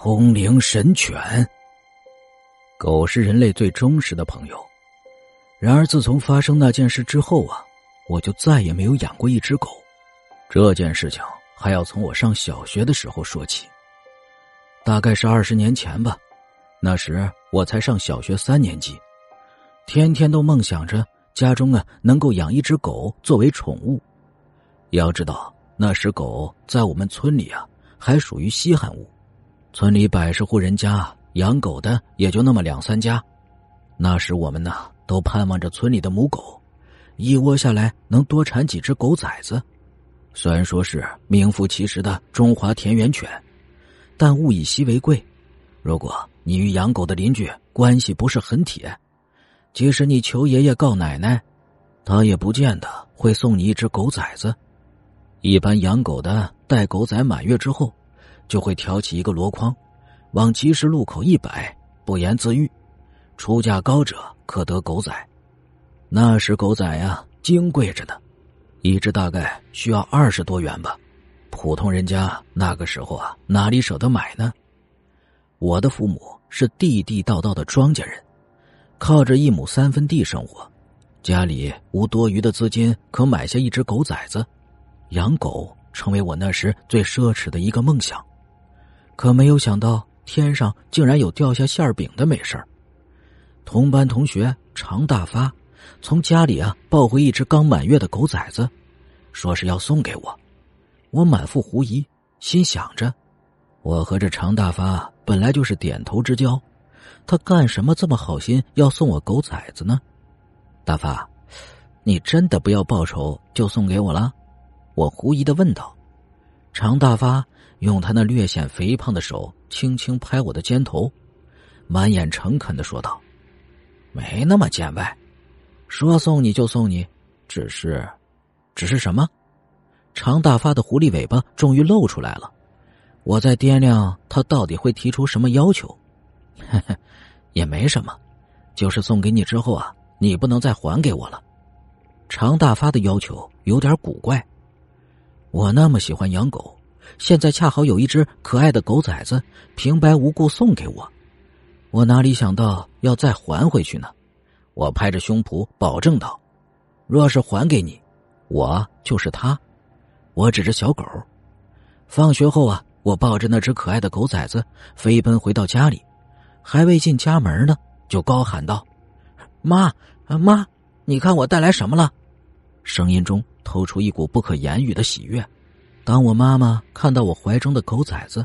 通灵神犬。狗是人类最忠实的朋友。然而，自从发生那件事之后啊，我就再也没有养过一只狗。这件事情还要从我上小学的时候说起。大概是二十年前吧，那时我才上小学三年级，天天都梦想着家中啊能够养一只狗作为宠物。要知道，那时狗在我们村里啊还属于稀罕物。村里百十户人家，养狗的也就那么两三家。那时我们呢，都盼望着村里的母狗，一窝下来能多产几只狗崽子。虽然说是名副其实的中华田园犬，但物以稀为贵。如果你与养狗的邻居关系不是很铁，即使你求爷爷告奶奶，他也不见得会送你一只狗崽子。一般养狗的待狗崽满月之后。就会挑起一个箩筐，往集市路口一摆，不言自喻。出价高者可得狗仔。那时狗仔呀，金贵着呢，一只大概需要二十多元吧。普通人家那个时候啊，哪里舍得买呢？我的父母是地地道道的庄稼人，靠着一亩三分地生活，家里无多余的资金可买下一只狗崽子，养狗成为我那时最奢侈的一个梦想。可没有想到，天上竟然有掉下馅饼的美事儿。同班同学常大发从家里啊抱回一只刚满月的狗崽子，说是要送给我。我满腹狐疑，心想着：我和这常大发本来就是点头之交，他干什么这么好心要送我狗崽子呢？大发，你真的不要报仇就送给我了？我狐疑的问道。常大发。用他那略显肥胖的手轻轻拍我的肩头，满眼诚恳的说道：“没那么见外，说送你就送你，只是，只是什么？”常大发的狐狸尾巴终于露出来了。我在掂量他到底会提出什么要求。呵呵，也没什么，就是送给你之后啊，你不能再还给我了。常大发的要求有点古怪。我那么喜欢养狗。现在恰好有一只可爱的狗崽子，平白无故送给我，我哪里想到要再还回去呢？我拍着胸脯保证道：“若是还给你，我就是他。”我指着小狗。放学后啊，我抱着那只可爱的狗崽子飞奔回到家里，还未进家门呢，就高喊道：“妈，妈，你看我带来什么了？”声音中透出一股不可言语的喜悦。当我妈妈看到我怀中的狗崽子，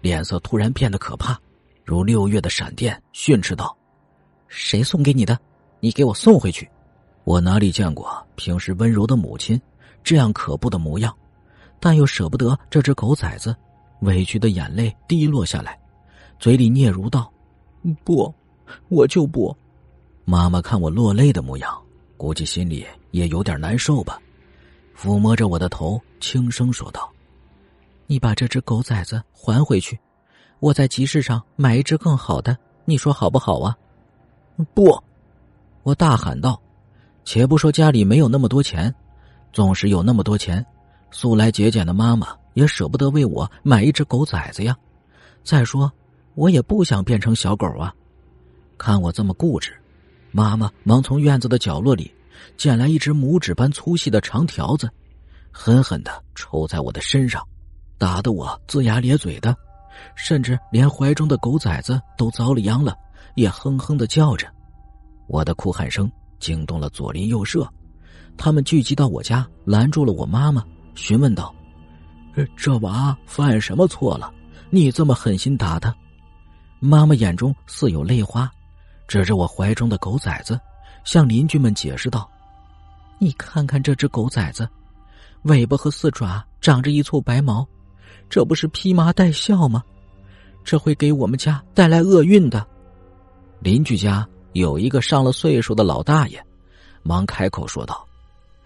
脸色突然变得可怕，如六月的闪电，训斥道：“谁送给你的？你给我送回去！”我哪里见过平时温柔的母亲这样可怖的模样，但又舍不得这只狗崽子，委屈的眼泪滴落下来，嘴里嗫嚅道：“不，我就不。”妈妈看我落泪的模样，估计心里也有点难受吧。抚摸着我的头，轻声说道：“你把这只狗崽子还回去，我在集市上买一只更好的，你说好不好啊？”“不！”我大喊道。且不说家里没有那么多钱，纵使有那么多钱，素来节俭的妈妈也舍不得为我买一只狗崽子呀。再说，我也不想变成小狗啊。看我这么固执，妈妈忙从院子的角落里。捡来一只拇指般粗细的长条子，狠狠的抽在我的身上，打得我龇牙咧嘴的，甚至连怀中的狗崽子都遭了殃了，也哼哼的叫着。我的哭喊声惊动了左邻右舍，他们聚集到我家，拦住了我妈妈，询问道：“这娃犯什么错了？你这么狠心打他？”妈妈眼中似有泪花，指着我怀中的狗崽子，向邻居们解释道。你看看这只狗崽子，尾巴和四爪长着一簇白毛，这不是披麻戴孝吗？这会给我们家带来厄运的。邻居家有一个上了岁数的老大爷，忙开口说道：“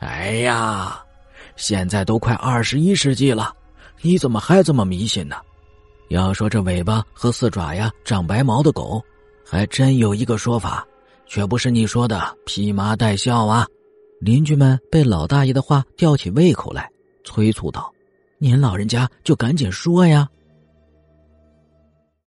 哎呀，现在都快二十一世纪了，你怎么还这么迷信呢？要说这尾巴和四爪呀长白毛的狗，还真有一个说法，却不是你说的披麻戴孝啊。”邻居们被老大爷的话吊起胃口来，催促道：“您老人家就赶紧说呀！”